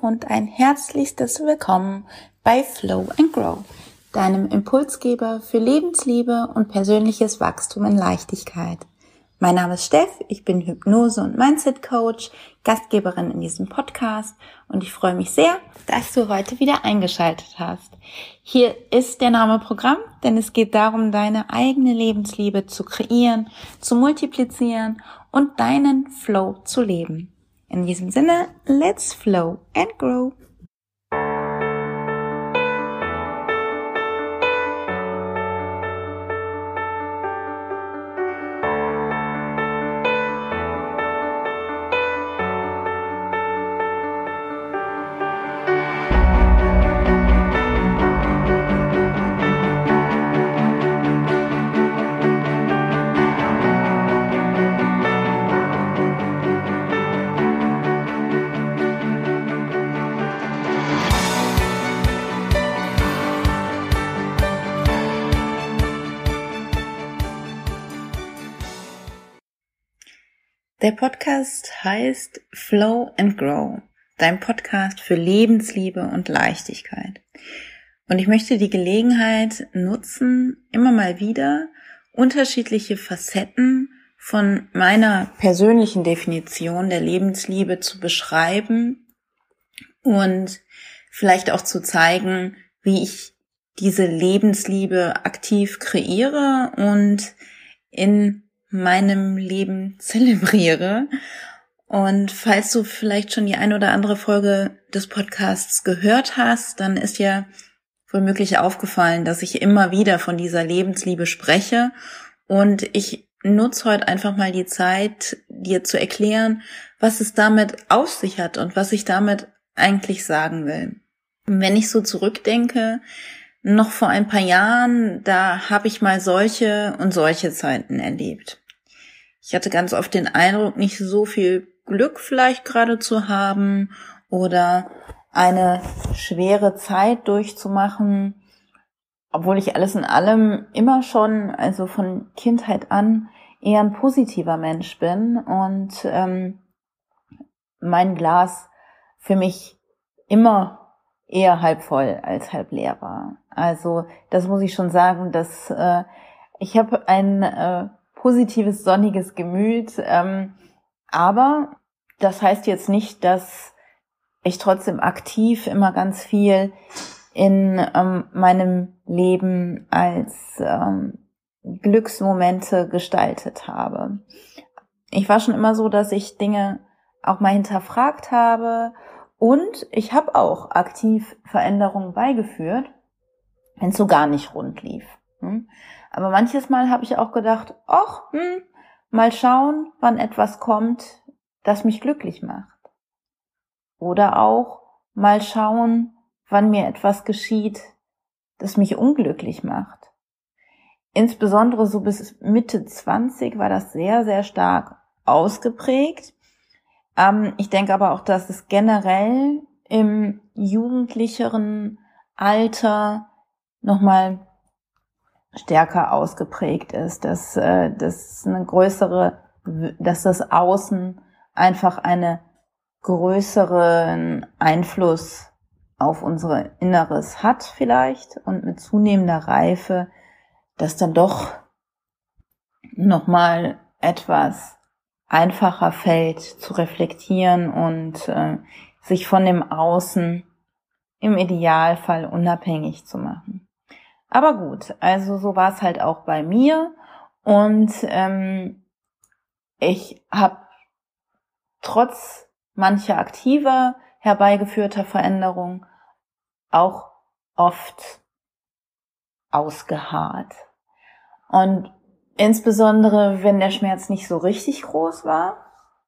und ein herzlichstes Willkommen bei Flow and Grow, deinem Impulsgeber für Lebensliebe und persönliches Wachstum in Leichtigkeit. Mein Name ist Steff, ich bin Hypnose- und Mindset-Coach, Gastgeberin in diesem Podcast und ich freue mich sehr, dass du heute wieder eingeschaltet hast. Hier ist der Name Programm, denn es geht darum, deine eigene Lebensliebe zu kreieren, zu multiplizieren und deinen Flow zu leben. In diesem Sinne, let's flow and grow. Der Podcast heißt Flow and Grow, dein Podcast für Lebensliebe und Leichtigkeit. Und ich möchte die Gelegenheit nutzen, immer mal wieder unterschiedliche Facetten von meiner persönlichen Definition der Lebensliebe zu beschreiben und vielleicht auch zu zeigen, wie ich diese Lebensliebe aktiv kreiere und in meinem Leben zelebriere. Und falls du vielleicht schon die ein oder andere Folge des Podcasts gehört hast, dann ist ja womöglich aufgefallen, dass ich immer wieder von dieser Lebensliebe spreche. Und ich nutze heute einfach mal die Zeit, dir zu erklären, was es damit auf sich hat und was ich damit eigentlich sagen will. Wenn ich so zurückdenke, noch vor ein paar Jahren, da habe ich mal solche und solche Zeiten erlebt. Ich hatte ganz oft den Eindruck, nicht so viel Glück vielleicht gerade zu haben oder eine schwere Zeit durchzumachen, obwohl ich alles in allem immer schon, also von Kindheit an, eher ein positiver Mensch bin und ähm, mein Glas für mich immer eher halb voll als halb leer war. Also das muss ich schon sagen, dass äh, ich habe ein äh, positives, sonniges Gemüt. Ähm, aber das heißt jetzt nicht, dass ich trotzdem aktiv immer ganz viel in ähm, meinem Leben als ähm, Glücksmomente gestaltet habe. Ich war schon immer so, dass ich Dinge auch mal hinterfragt habe und ich habe auch aktiv Veränderungen beigeführt, wenn es so gar nicht rund lief. Hm? Aber manches Mal habe ich auch gedacht, ach, hm, mal schauen, wann etwas kommt, das mich glücklich macht. Oder auch mal schauen, wann mir etwas geschieht, das mich unglücklich macht. Insbesondere so bis Mitte 20 war das sehr, sehr stark ausgeprägt. Ähm, ich denke aber auch, dass es generell im jugendlicheren Alter nochmal stärker ausgeprägt ist, dass, äh, dass eine größere, dass das Außen einfach eine größeren Einfluss auf unser Inneres hat vielleicht und mit zunehmender Reife, dass dann doch nochmal etwas einfacher fällt zu reflektieren und äh, sich von dem Außen im Idealfall unabhängig zu machen. Aber gut, also so war es halt auch bei mir. Und ähm, ich habe trotz mancher aktiver herbeigeführter Veränderung auch oft ausgeharrt. Und insbesondere, wenn der Schmerz nicht so richtig groß war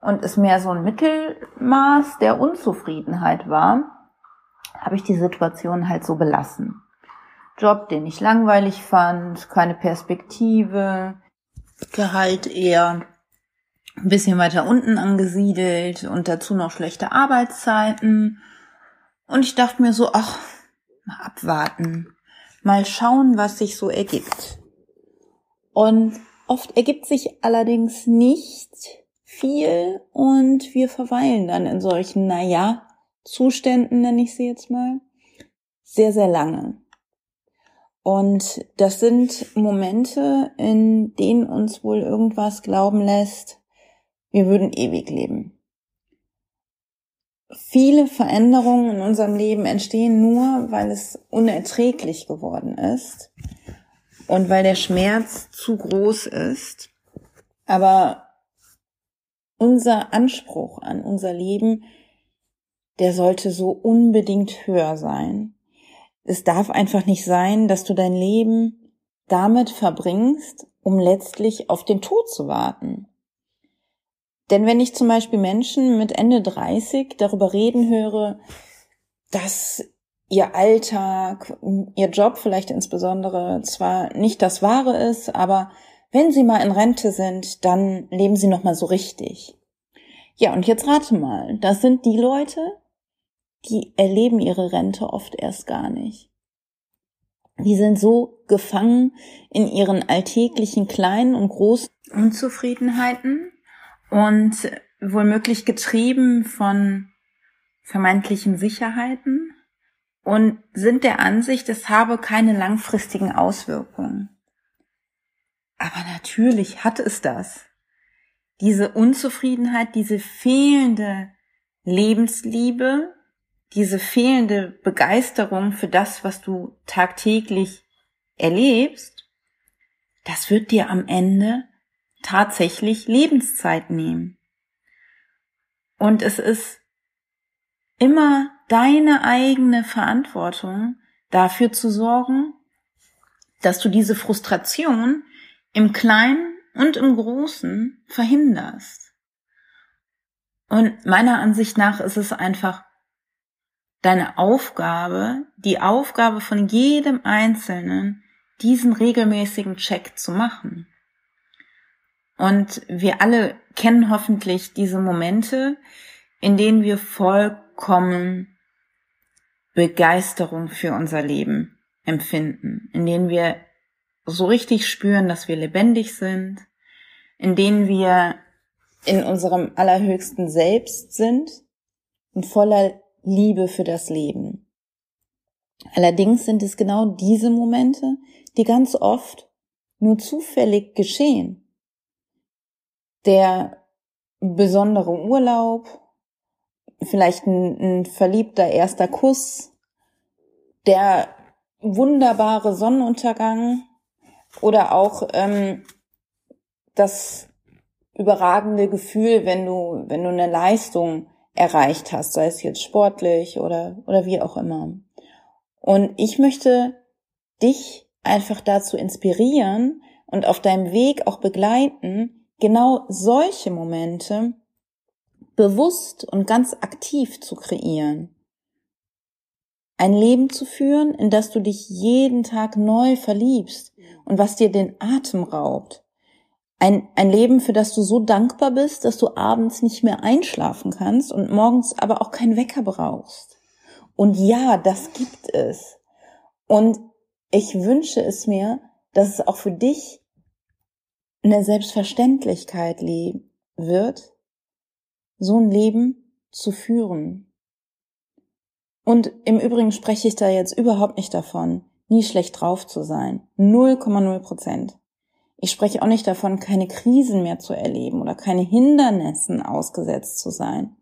und es mehr so ein Mittelmaß der Unzufriedenheit war, habe ich die Situation halt so belassen. Job, den ich langweilig fand, keine Perspektive, Gehalt eher ein bisschen weiter unten angesiedelt und dazu noch schlechte Arbeitszeiten. Und ich dachte mir so, ach, mal abwarten, mal schauen, was sich so ergibt. Und oft ergibt sich allerdings nicht viel und wir verweilen dann in solchen, naja, Zuständen, nenne ich sie jetzt mal, sehr, sehr lange. Und das sind Momente, in denen uns wohl irgendwas glauben lässt, wir würden ewig leben. Viele Veränderungen in unserem Leben entstehen nur, weil es unerträglich geworden ist und weil der Schmerz zu groß ist. Aber unser Anspruch an unser Leben, der sollte so unbedingt höher sein. Es darf einfach nicht sein, dass du dein Leben damit verbringst, um letztlich auf den Tod zu warten. Denn wenn ich zum Beispiel Menschen mit Ende 30 darüber reden höre, dass ihr Alltag, ihr Job vielleicht insbesondere zwar nicht das Wahre ist, aber wenn sie mal in Rente sind, dann leben sie noch mal so richtig. Ja, und jetzt rate mal, das sind die Leute, die erleben ihre Rente oft erst gar nicht. Die sind so gefangen in ihren alltäglichen kleinen und großen Unzufriedenheiten und wohlmöglich getrieben von vermeintlichen Sicherheiten und sind der Ansicht, es habe keine langfristigen Auswirkungen. Aber natürlich hat es das. Diese Unzufriedenheit, diese fehlende Lebensliebe, diese fehlende Begeisterung für das, was du tagtäglich erlebst, das wird dir am Ende tatsächlich Lebenszeit nehmen. Und es ist immer deine eigene Verantwortung, dafür zu sorgen, dass du diese Frustration im Kleinen und im Großen verhinderst. Und meiner Ansicht nach ist es einfach deine Aufgabe, die Aufgabe von jedem Einzelnen, diesen regelmäßigen Check zu machen. Und wir alle kennen hoffentlich diese Momente, in denen wir vollkommen Begeisterung für unser Leben empfinden, in denen wir so richtig spüren, dass wir lebendig sind, in denen wir in unserem allerhöchsten Selbst sind und voller Liebe für das Leben. Allerdings sind es genau diese Momente, die ganz oft nur zufällig geschehen. Der besondere Urlaub, vielleicht ein, ein verliebter erster Kuss, der wunderbare Sonnenuntergang oder auch ähm, das überragende Gefühl, wenn du, wenn du eine Leistung erreicht hast, sei es jetzt sportlich oder, oder wie auch immer. Und ich möchte dich einfach dazu inspirieren und auf deinem Weg auch begleiten, genau solche Momente bewusst und ganz aktiv zu kreieren. Ein Leben zu führen, in das du dich jeden Tag neu verliebst und was dir den Atem raubt. Ein, ein Leben, für das du so dankbar bist, dass du abends nicht mehr einschlafen kannst und morgens aber auch keinen Wecker brauchst. Und ja, das gibt es. Und ich wünsche es mir, dass es auch für dich eine Selbstverständlichkeit wird, so ein Leben zu führen. Und im Übrigen spreche ich da jetzt überhaupt nicht davon, nie schlecht drauf zu sein. 0,0 Prozent. Ich spreche auch nicht davon, keine Krisen mehr zu erleben oder keine Hindernissen ausgesetzt zu sein.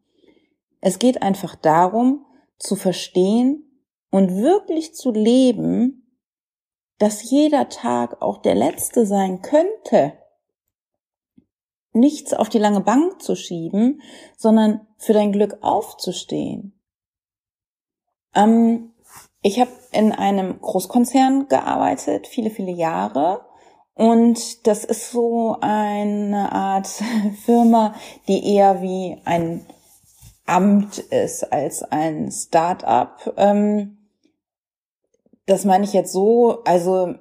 Es geht einfach darum, zu verstehen und wirklich zu leben, dass jeder Tag auch der letzte sein könnte. Nichts auf die lange Bank zu schieben, sondern für dein Glück aufzustehen. Ähm, ich habe in einem Großkonzern gearbeitet, viele, viele Jahre und das ist so eine Art Firma, die eher wie ein Amt ist als ein Start-up. Ähm, das meine ich jetzt so, also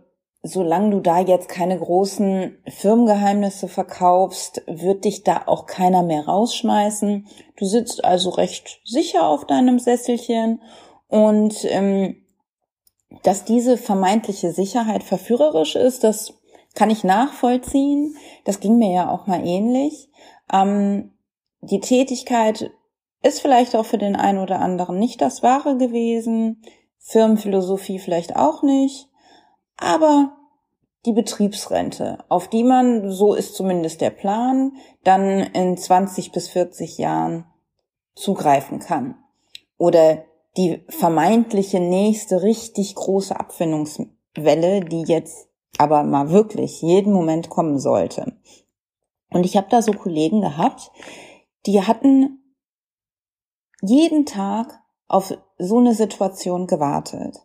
solange du da jetzt keine großen Firmengeheimnisse verkaufst, wird dich da auch keiner mehr rausschmeißen. Du sitzt also recht sicher auf deinem Sesselchen und ähm, dass diese vermeintliche Sicherheit verführerisch ist, das kann ich nachvollziehen. Das ging mir ja auch mal ähnlich. Ähm, die Tätigkeit ist vielleicht auch für den einen oder anderen nicht das Wahre gewesen, Firmenphilosophie vielleicht auch nicht, aber die Betriebsrente, auf die man, so ist zumindest der Plan, dann in 20 bis 40 Jahren zugreifen kann. Oder die vermeintliche nächste richtig große Abfindungswelle, die jetzt aber mal wirklich jeden Moment kommen sollte. Und ich habe da so Kollegen gehabt, die hatten jeden Tag auf so eine Situation gewartet.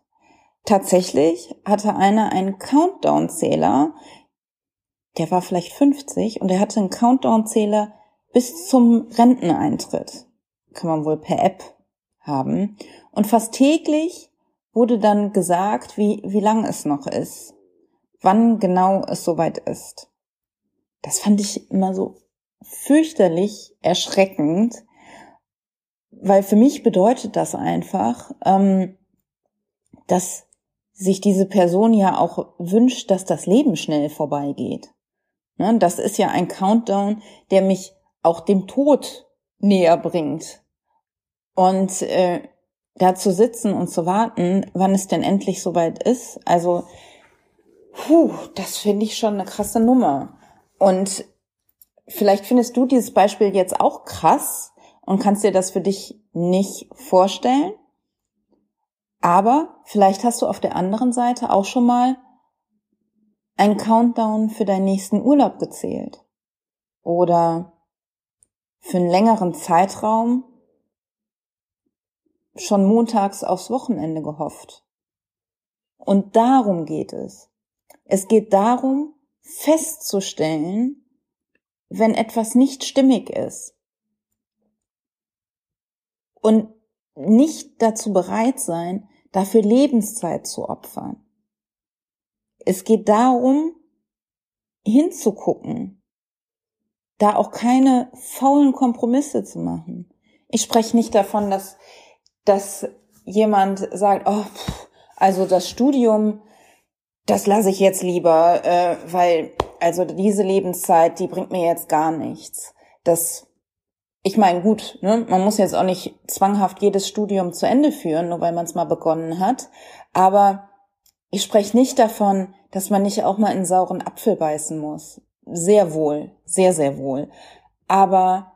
Tatsächlich hatte einer einen Countdown-Zähler, der war vielleicht 50 und er hatte einen Countdown-Zähler bis zum Renteneintritt. Kann man wohl per App haben. Und fast täglich wurde dann gesagt, wie, wie lang es noch ist, wann genau es soweit ist. Das fand ich immer so fürchterlich erschreckend, weil für mich bedeutet das einfach, ähm, dass sich diese Person ja auch wünscht, dass das Leben schnell vorbeigeht. Ne? Das ist ja ein Countdown, der mich auch dem Tod näher bringt. Und äh, da zu sitzen und zu warten, wann es denn endlich soweit ist, also, puh, das finde ich schon eine krasse Nummer. Und vielleicht findest du dieses Beispiel jetzt auch krass und kannst dir das für dich nicht vorstellen. Aber vielleicht hast du auf der anderen Seite auch schon mal einen Countdown für deinen nächsten Urlaub gezählt. Oder für einen längeren Zeitraum schon montags aufs Wochenende gehofft. Und darum geht es. Es geht darum, festzustellen, wenn etwas nicht stimmig ist. Und nicht dazu bereit sein, dafür Lebenszeit zu opfern. Es geht darum, hinzugucken, da auch keine faulen Kompromisse zu machen. Ich spreche nicht davon, dass, dass jemand sagt, oh, also das Studium, das lasse ich jetzt lieber, äh, weil also diese Lebenszeit, die bringt mir jetzt gar nichts. Das ich meine, gut, ne, man muss jetzt auch nicht zwanghaft jedes Studium zu Ende führen, nur weil man es mal begonnen hat. Aber ich spreche nicht davon, dass man nicht auch mal in sauren Apfel beißen muss. Sehr wohl, sehr, sehr wohl. Aber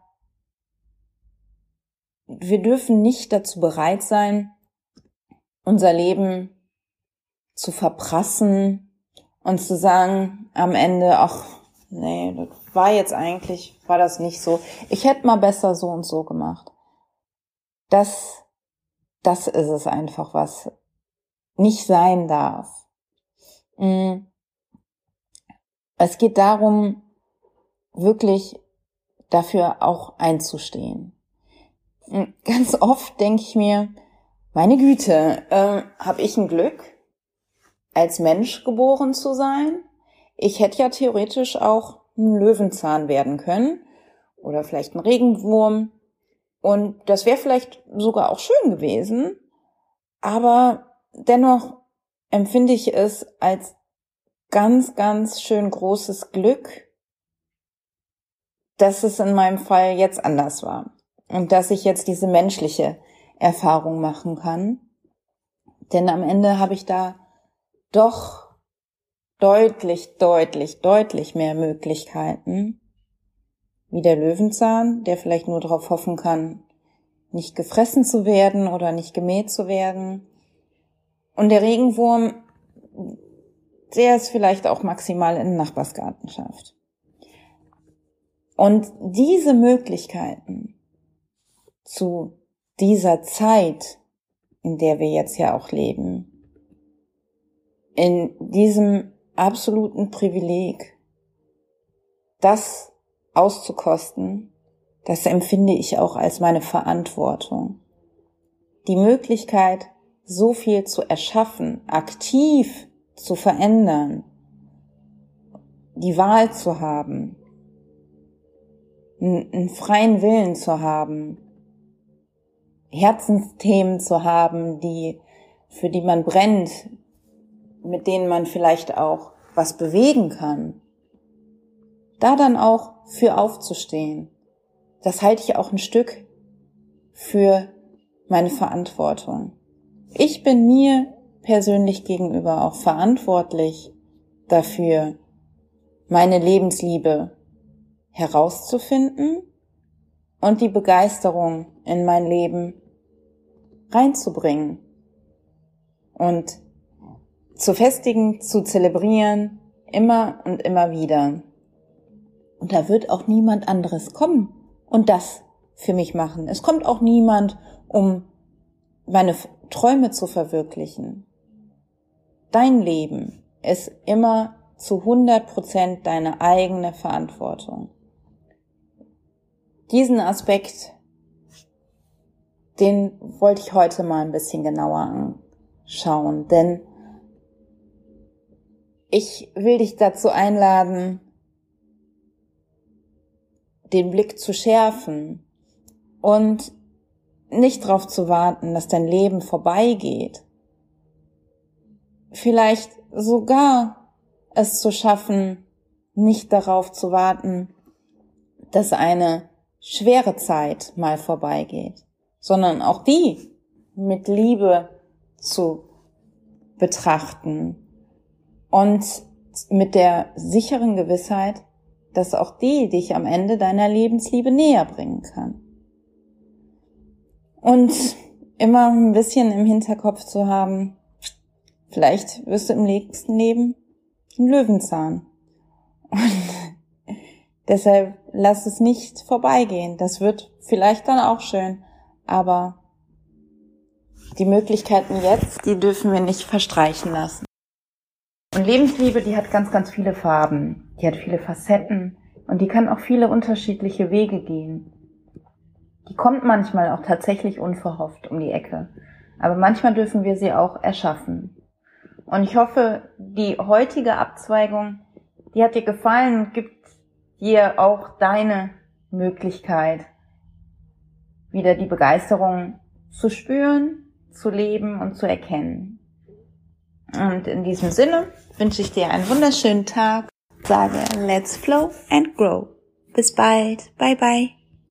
wir dürfen nicht dazu bereit sein, unser Leben zu verprassen und zu sagen am Ende, ach, nee, das war jetzt eigentlich, war das nicht so. Ich hätte mal besser so und so gemacht. Das, das ist es einfach, was nicht sein darf. Mm. Es geht darum, wirklich dafür auch einzustehen. Mm. Ganz oft denke ich mir, meine Güte, äh, habe ich ein Glück, als Mensch geboren zu sein? Ich hätte ja theoretisch auch ein Löwenzahn werden können oder vielleicht ein Regenwurm. Und das wäre vielleicht sogar auch schön gewesen, aber dennoch empfinde ich es als ganz, ganz schön großes Glück, dass es in meinem Fall jetzt anders war und dass ich jetzt diese menschliche Erfahrung machen kann. Denn am Ende habe ich da doch deutlich, deutlich, deutlich mehr Möglichkeiten, wie der Löwenzahn, der vielleicht nur darauf hoffen kann, nicht gefressen zu werden oder nicht gemäht zu werden. Und der Regenwurm, der es vielleicht auch maximal in den Nachbarsgarten schafft. Und diese Möglichkeiten zu dieser Zeit, in der wir jetzt ja auch leben, in diesem absoluten Privileg, das auszukosten, das empfinde ich auch als meine Verantwortung. Die Möglichkeit, so viel zu erschaffen, aktiv zu verändern, die Wahl zu haben, einen freien Willen zu haben, Herzensthemen zu haben, die, für die man brennt, mit denen man vielleicht auch was bewegen kann, da dann auch für aufzustehen, das halte ich auch ein Stück für meine Verantwortung. Ich bin mir persönlich gegenüber auch verantwortlich dafür, meine Lebensliebe herauszufinden und die Begeisterung in mein Leben reinzubringen und zu festigen, zu zelebrieren, immer und immer wieder. Und da wird auch niemand anderes kommen und das für mich machen. Es kommt auch niemand, um meine Träume zu verwirklichen. Dein Leben ist immer zu 100 Prozent deine eigene Verantwortung. Diesen Aspekt, den wollte ich heute mal ein bisschen genauer anschauen, denn ich will dich dazu einladen, den Blick zu schärfen und nicht darauf zu warten, dass dein Leben vorbeigeht. Vielleicht sogar es zu schaffen, nicht darauf zu warten, dass eine schwere Zeit mal vorbeigeht, sondern auch die mit Liebe zu betrachten und mit der sicheren Gewissheit, dass auch die dich am Ende deiner Lebensliebe näher bringen kann. Und immer ein bisschen im Hinterkopf zu haben, vielleicht wirst du im nächsten Leben ein Löwenzahn. Und deshalb lass es nicht vorbeigehen. Das wird vielleicht dann auch schön, aber die Möglichkeiten jetzt, die dürfen wir nicht verstreichen lassen. Und Lebensliebe, die hat ganz, ganz viele Farben, die hat viele Facetten und die kann auch viele unterschiedliche Wege gehen. Die kommt manchmal auch tatsächlich unverhofft um die Ecke, aber manchmal dürfen wir sie auch erschaffen. Und ich hoffe, die heutige Abzweigung, die hat dir gefallen und gibt dir auch deine Möglichkeit, wieder die Begeisterung zu spüren, zu leben und zu erkennen. Und in diesem Sinne wünsche ich dir einen wunderschönen Tag. Sage, let's flow and grow. Bis bald. Bye bye.